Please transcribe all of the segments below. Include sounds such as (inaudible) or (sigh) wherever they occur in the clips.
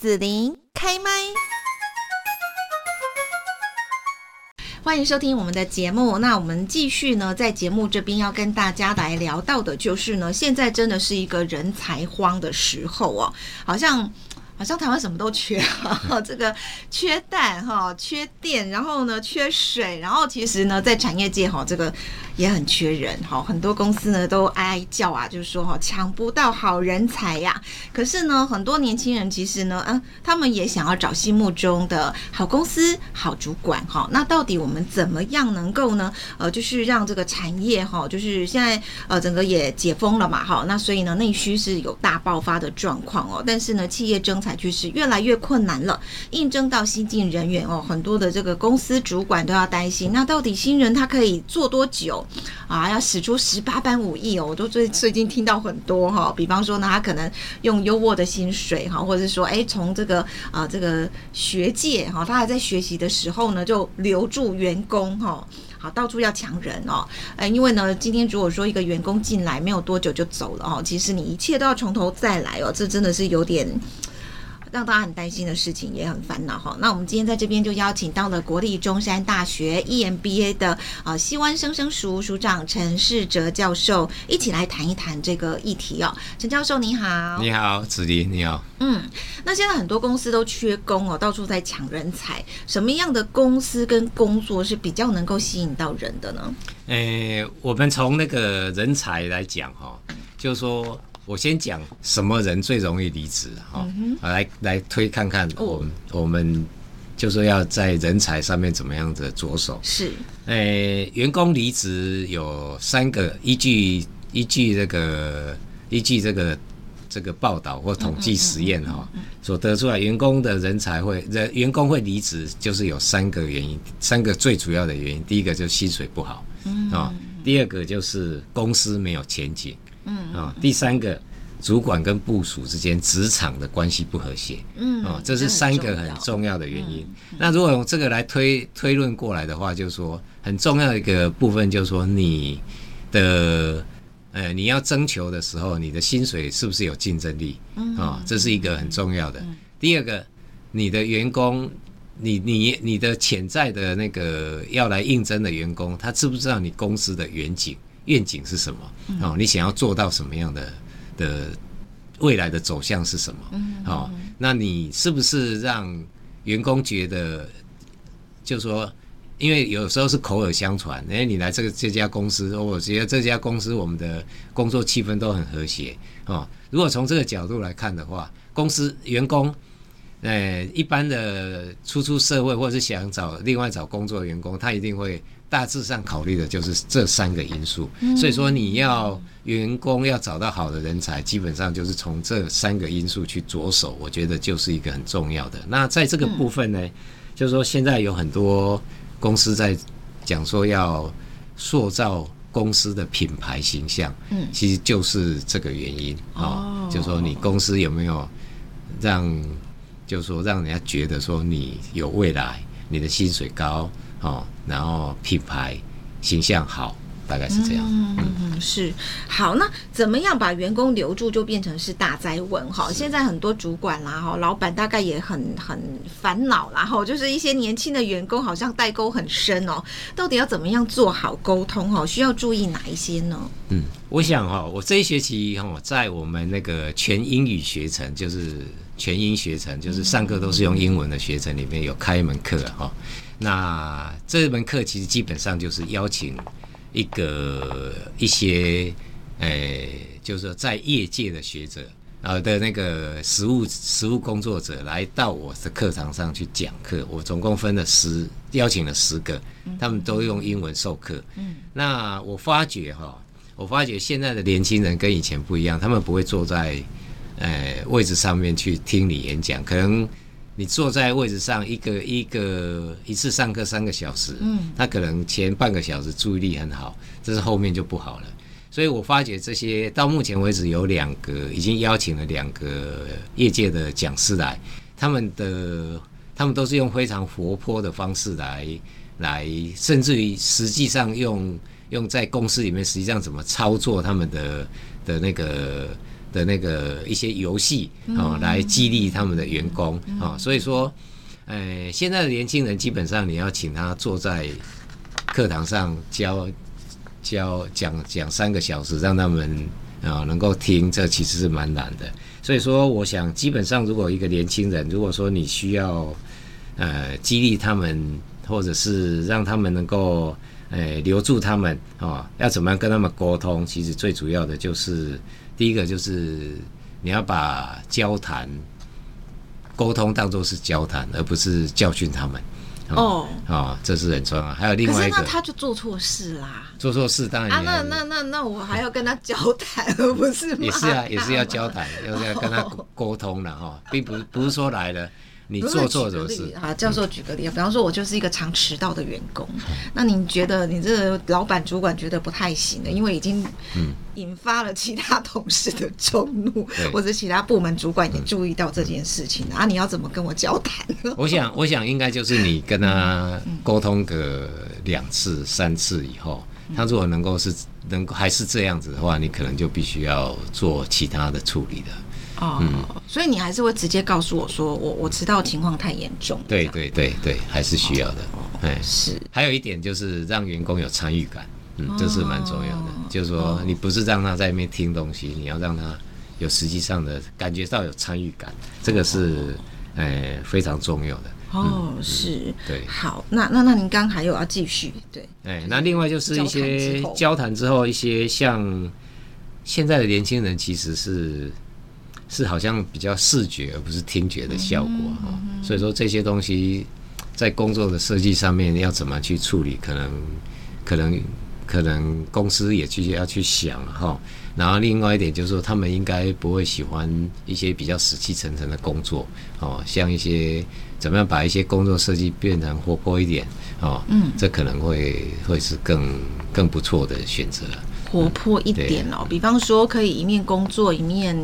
子琳开麦，欢迎收听我们的节目。那我们继续呢，在节目这边要跟大家来聊到的，就是呢，现在真的是一个人才荒的时候哦，好像。好像台湾什么都缺，这个缺蛋哈，缺电，然后呢缺水，然后其实呢在产业界哈，这个也很缺人哈，很多公司呢都哀叫啊，就是说哈抢不到好人才呀。可是呢，很多年轻人其实呢，嗯，他们也想要找心目中的好公司、好主管哈。那到底我们怎么样能够呢？呃，就是让这个产业哈，就是现在呃整个也解封了嘛哈，那所以呢内需是有大爆发的状况哦。但是呢，企业征才就是越来越困难了，应征到新进人员哦，很多的这个公司主管都要担心，那到底新人他可以做多久啊？要使出十八般武艺哦，我都最最近听到很多哈，比方说呢，他可能用优渥的薪水哈，或者是说，哎，从这个啊这个学界哈，他还在学习的时候呢，就留住员工哈，好，到处要抢人哦，呃，因为呢，今天如果说一个员工进来没有多久就走了哦，其实你一切都要从头再来哦，这真的是有点。让大家很担心的事情，也很烦恼哈。那我们今天在这边就邀请到了国立中山大学 EMBA 的啊西湾生生署署长陈世哲教授，一起来谈一谈这个议题哦。陈教授你好，你好，子琳你好。嗯，那现在很多公司都缺工哦，到处在抢人才。什么样的公司跟工作是比较能够吸引到人的呢？诶，我们从那个人才来讲哈，就是说。我先讲什么人最容易离职哈，来来推看看我们、哦、我们就说要在人才上面怎么样的着手。是，诶、欸，员工离职有三个依据依据这个依据这个这个报道或统计实验哈，所得出来员工的人才会人员工会离职就是有三个原因，三个最主要的原因，第一个就是薪水不好，嗯。啊，第二个就是公司没有前景。嗯啊，第三个，主管跟部署之间职场的关系不和谐，嗯啊，这是三个很重要的原因。那如果用这个来推推论过来的话，就是说很重要的一个部分，就是说你的呃你要征求的时候，你的薪水是不是有竞争力？啊，这是一个很重要的。第二个，你的员工，你你你的潜在的那个要来应征的员工，他知不知道你公司的远景？愿景是什么？哦，你想要做到什么样的的未来的走向是什么？哦，那你是不是让员工觉得，就是说，因为有时候是口耳相传，哎，你来这个这家公司，我觉得这家公司我们的工作气氛都很和谐哦。如果从这个角度来看的话，公司员工，呃，一般的初出社会或者是想找另外找工作的员工，他一定会。大致上考虑的就是这三个因素，所以说你要员工要找到好的人才，基本上就是从这三个因素去着手，我觉得就是一个很重要的。那在这个部分呢，就是说现在有很多公司在讲说要塑造公司的品牌形象，嗯，其实就是这个原因啊，就是说你公司有没有让，就是说让人家觉得说你有未来，你的薪水高。哦，然后品牌形象好，大概是这样。嗯嗯，是好。那怎么样把员工留住，就变成是大哉问哈。现在很多主管啦，哈，老板大概也很很烦恼啦，哈，就是一些年轻的员工好像代沟很深哦。到底要怎么样做好沟通哈？需要注意哪一些呢？嗯，我想哈，我这一学期哈，在我们那个全英语学程，就是全英学程，就是上课都是用英文的学程里面有开一门课哈。那这门课其实基本上就是邀请一个一些，呃、欸，就是说在业界的学者，呃的那个实务实务工作者来到我的课堂上去讲课。我总共分了十，邀请了十个，他们都用英文授课。嗯，那我发觉哈，我发觉现在的年轻人跟以前不一样，他们不会坐在呃位置上面去听你演讲，可能。你坐在位置上，一个一个一次上课三个小时，嗯，他可能前半个小时注意力很好，这是后面就不好了。所以我发觉这些到目前为止有两个已经邀请了两个业界的讲师来，他们的他们都是用非常活泼的方式来来，甚至于实际上用用在公司里面实际上怎么操作他们的的那个的那个一些游戏啊，来激励他们的员工啊。所以说，呃，现在的年轻人基本上你要请他坐在课堂上教教讲讲三个小时，让他们啊、哦、能够听，这其实是蛮难的。所以说，我想基本上如果一个年轻人，如果说你需要呃激励他们，或者是让他们能够呃留住他们啊、哦，要怎么样跟他们沟通？其实最主要的就是。第一个就是你要把交谈、沟通当做是交谈，而不是教训他们。哦，哦，这是很重要。还有另外一个，那他就做错事啦。做错事当然啊，那那那那我还要跟他交谈，而不是也是啊，也是要交谈，要 (laughs) 要跟他沟通了哈，并不不是说来了。你做错什么事啊？教授举个例，比方说，我就是一个常迟到的员工。那你觉得你这个老板主管觉得不太行的，因为已经引发了其他同事的众怒，或者其他部门主管也注意到这件事情啊？你要怎么跟我交谈？我想，我想应该就是你跟他沟通个两次、三次以后，他如果能够是能够还是这样子的话，你可能就必须要做其他的处理的。哦，嗯、所以你还是会直接告诉我说，我我迟到情况太严重。对对对对，还是需要的。哎、哦，是。还有一点就是让员工有参与感，嗯，这是蛮重要的。哦、就是说，你不是让他在那边听东西，你要让他有实际上的感觉到有参与感，这个是哎非常重要的。哦，是。嗯、对。好，那那那您刚还有要继续？对。哎，那另外就是一些交谈之后，一些像现在的年轻人其实是。是好像比较视觉而不是听觉的效果哈，所以说这些东西在工作的设计上面要怎么去处理，可能可能可能公司也去要去想哈。然后另外一点就是说，他们应该不会喜欢一些比较死气沉沉的工作哦，像一些怎么样把一些工作设计变成活泼一点哦，嗯，这可能会会是更更不错的选择。活泼一点哦，比方说可以一面工作一面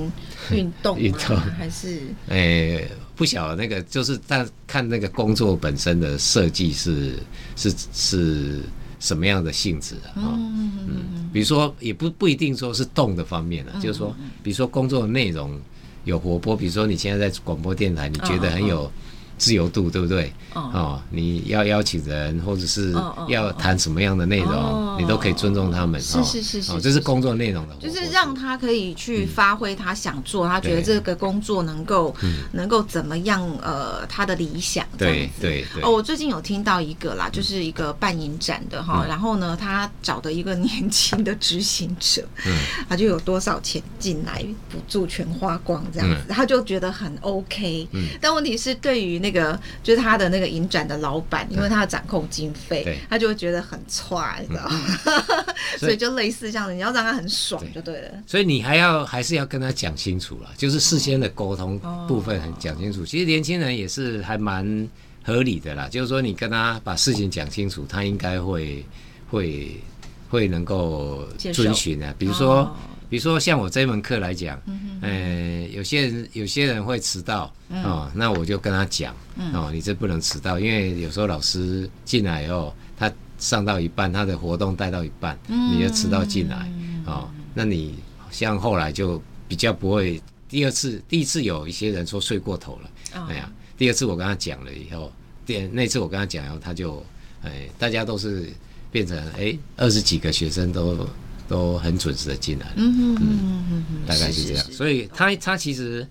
运动，(laughs) 运动还是诶不晓得那个就是但看那个工作本身的设计是是是什么样的性质啊？嗯嗯，比如说也不不一定说是动的方面了，就是说比如说工作的内容有活泼，比如说你现在在广播电台，你觉得很有。自由度对不对？哦，你要邀请人，或者是要谈什么样的内容，你都可以尊重他们。是是是是，这是工作内容的，就是让他可以去发挥他想做，他觉得这个工作能够能够怎么样？呃，他的理想。对对对。哦，我最近有听到一个啦，就是一个办影展的哈，然后呢，他找的一个年轻的执行者，嗯他就有多少钱进来，补助全花光这样子，他就觉得很 OK。嗯但问题是对于那个就是他的那个影展的老板，因为他要掌控经费，他就会觉得很差，你知道吗？嗯、(laughs) 所以就类似这样子，你要让他很爽就对了。所以你还要还是要跟他讲清楚了，就是事先的沟通部分很讲清楚。哦、其实年轻人也是还蛮合理的啦，就是说你跟他把事情讲清楚，他应该会会会能够遵循的。比如说。哦比如说像我这一门课来讲，呃，有些人有些人会迟到哦，那我就跟他讲哦，你这不能迟到，因为有时候老师进来以后，他上到一半，他的活动带到一半，你就迟到进来哦，那你像后来就比较不会，第二次第一次有一些人说睡过头了，哎呀，第二次我跟他讲了以后，第那次我跟他讲以后，他就哎，大家都是变成哎二十几个学生都。都很准时的进来，嗯嗯嗯嗯，大概是这样，所以他他其实，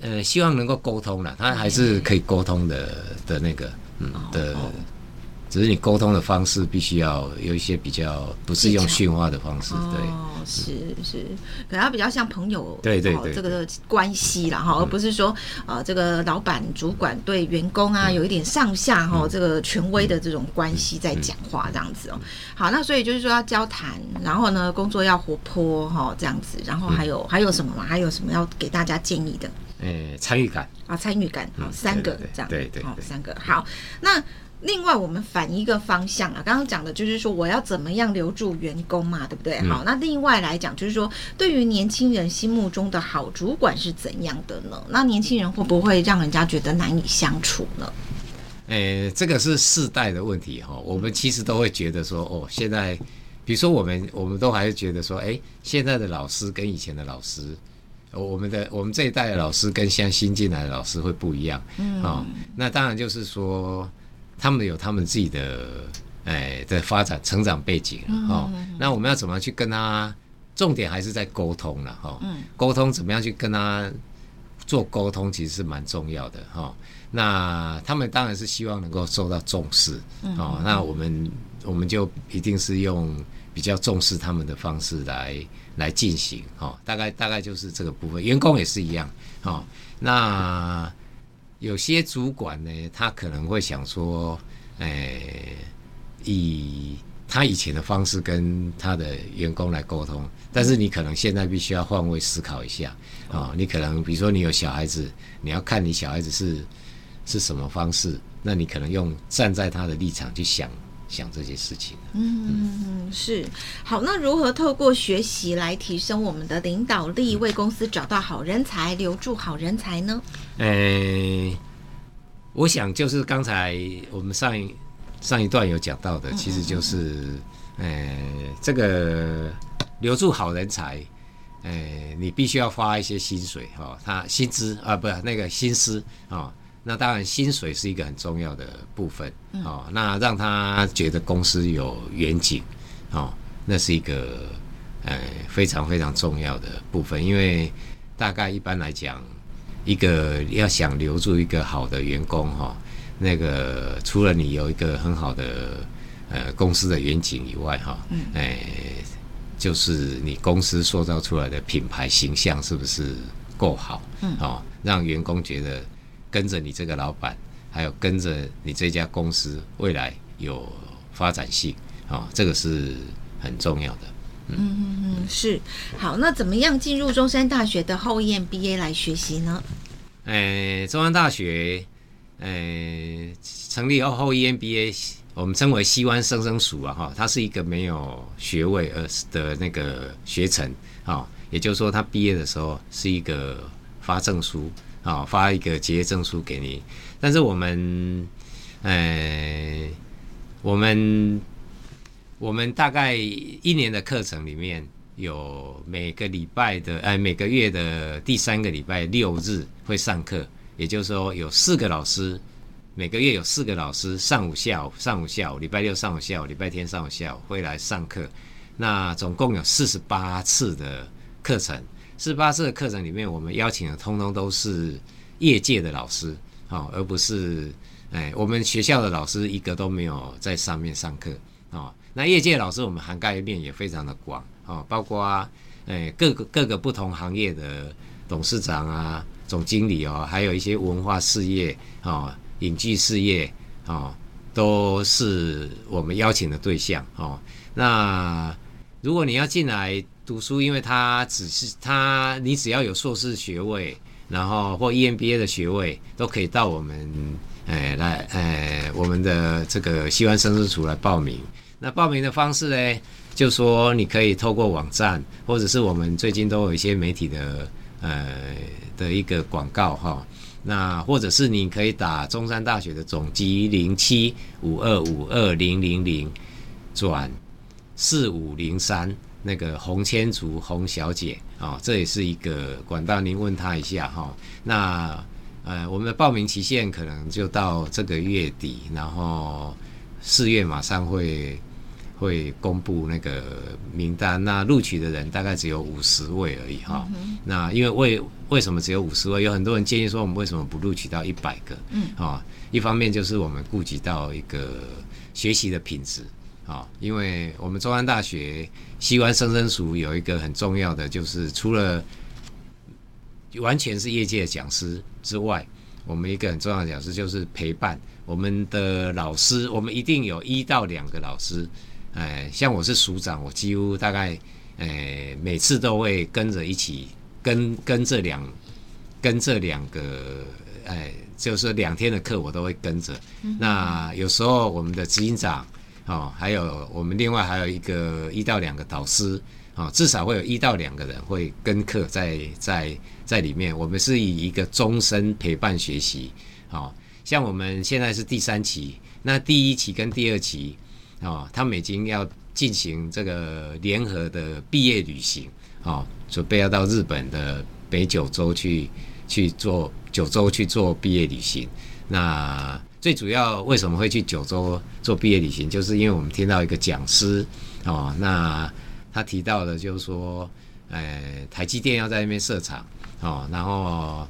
呃，希望能够沟通了，他还是可以沟通的的那个，嗯的。只是你沟通的方式必须要有一些比较，不是用训话的方式，对，哦，是是，可能他比较像朋友，对对对，这个关系啦哈，而不是说呃这个老板主管对员工啊有一点上下哈这个权威的这种关系在讲话这样子哦。好，那所以就是说要交谈，然后呢工作要活泼哈这样子，然后还有还有什么吗？还有什么要给大家建议的？诶，参与感。啊，参与感，好，三个这样，对对，好，三个。好，那。另外，我们反一个方向啊，刚刚讲的就是说，我要怎么样留住员工嘛，对不对？好，那另外来讲，就是说，对于年轻人心目中的好主管是怎样的呢？那年轻人会不会让人家觉得难以相处呢？诶，这个是世代的问题哈。我们其实都会觉得说，哦，现在，比如说我们，我们都还是觉得说，诶，现在的老师跟以前的老师我们的我们这一代的老师跟现在新进来的老师会不一样，嗯，哦，那当然就是说他们有他们自己的哎的发展成长背景哦，那我们要怎么去跟他？重点还是在沟通了哈，沟通怎么样去跟他做沟通，其实是蛮重要的哈。那他们当然是希望能够受到重视哦，那我们我们就一定是用比较重视他们的方式来来进行哈。大概大概就是这个部分，员工也是一样哈。那有些主管呢，他可能会想说，哎，以。他以前的方式跟他的员工来沟通，但是你可能现在必须要换位思考一下啊、哦。你可能比如说你有小孩子，你要看你小孩子是是什么方式，那你可能用站在他的立场去想想这些事情。嗯嗯，是。好，那如何透过学习来提升我们的领导力，为公司找到好人才，留住好人才呢？诶、欸，我想就是刚才我们上一。上一段有讲到的，其实就是，诶、欸，这个留住好人才，呃、欸，你必须要发一些薪水哈，他薪资啊，不是那个薪资啊，那当然薪水是一个很重要的部分哦。那让他觉得公司有远景，哦，那是一个呃非常非常重要的部分，因为大概一般来讲，一个要想留住一个好的员工哈。那个除了你有一个很好的呃公司的远景以外，哈，嗯，哎，就是你公司塑造出来的品牌形象是不是够好？嗯，哦，让员工觉得跟着你这个老板，还有跟着你这家公司未来有发展性，哦，这个是很重要的。嗯嗯嗯，是。好，那怎么样进入中山大学的后 EMBA 来学习呢？哎，中山大学。呃，成立后后 EMBA，我们称为西湾生生塾啊，哈，它是一个没有学位而的那个学程啊，也就是说，他毕业的时候是一个发证书啊，发一个结业证书给你。但是我们，呃，我们我们大概一年的课程里面有每个礼拜的，呃，每个月的第三个礼拜六日会上课。也就是说，有四个老师，每个月有四个老师，上午、下午、上午、下午，礼拜六上午、下午，礼拜天上午、下午会来上课。那总共有四十八次的课程，四十八次的课程里面，我们邀请的通通都是业界的老师，哦，而不是哎，我们学校的老师一个都没有在上面上课，哦。那业界老师我们涵盖面也非常的广，哦，包括哎各个各个不同行业的董事长啊。总经理哦，还有一些文化事业哦，影剧事业哦，都是我们邀请的对象哦。那如果你要进来读书，因为他只是他，你只要有硕士学位，然后或 EMBA 的学位，都可以到我们哎来哎我们的这个西湾生生塾来报名。那报名的方式呢，就说你可以透过网站，或者是我们最近都有一些媒体的。呃的一个广告哈，那或者是你可以打中山大学的总机零七五二五二零零零转四五零三那个洪千竹洪小姐啊，这也是一个管道，您问她一下哈。那呃，我们的报名期限可能就到这个月底，然后四月马上会。会公布那个名单，那录取的人大概只有五十位而已哈。嗯、那因为为为什么只有五十位？有很多人建议说，我们为什么不录取到一百个？嗯，啊，一方面就是我们顾及到一个学习的品质啊，因为我们中山大学西湾生生塾有一个很重要的，就是除了完全是业界的讲师之外，我们一个很重要的讲师就是陪伴我们的老师，我们一定有一到两个老师。哎，像我是署长，我几乎大概，哎，每次都会跟着一起跟跟这两跟这两个，哎，就是两天的课我都会跟着。嗯、那有时候我们的执行长，哦，还有我们另外还有一个一到两个导师，哦，至少会有一到两个人会跟课在在在里面。我们是以一个终身陪伴学习，哦，像我们现在是第三期，那第一期跟第二期。哦，他们已经要进行这个联合的毕业旅行，哦，准备要到日本的北九州去去做九州去做毕业旅行。那最主要为什么会去九州做毕业旅行，就是因为我们听到一个讲师哦，那他提到的就是说，呃，台积电要在那边设厂哦，然后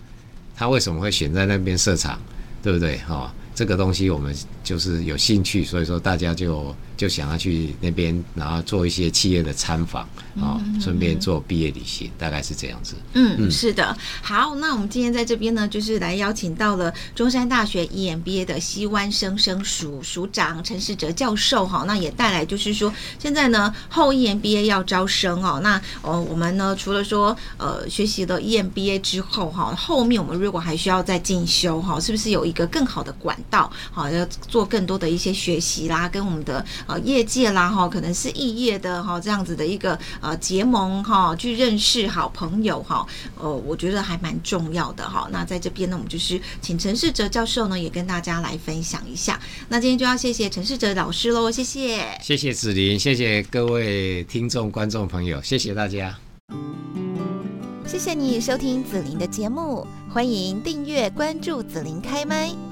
他为什么会选在那边设厂，对不对？哦，这个东西我们就是有兴趣，所以说大家就。就想要去那边，然后做一些企业的参访，啊，顺便做毕业旅行，大概是这样子。嗯，嗯是的。好，那我们今天在这边呢，就是来邀请到了中山大学 EMBA 的西湾生生署署长陈世哲教授，哈，那也带来就是说，现在呢后 EMBA 要招生哦，那呃我们呢除了说呃学习了 EMBA 之后哈，后面我们如果还需要再进修哈，是不是有一个更好的管道，好要做更多的一些学习啦，跟我们的呃。业界啦哈，可能是异业的哈，这样子的一个呃结盟哈，去认识好朋友哈，呃，我觉得还蛮重要的哈。那在这边呢，我们就是请陈世哲教授呢，也跟大家来分享一下。那今天就要谢谢陈世哲老师喽，谢谢，谢谢子琳，谢谢各位听众观众朋友，谢谢大家，谢谢你收听紫琳的节目，欢迎订阅关注紫琳开麦。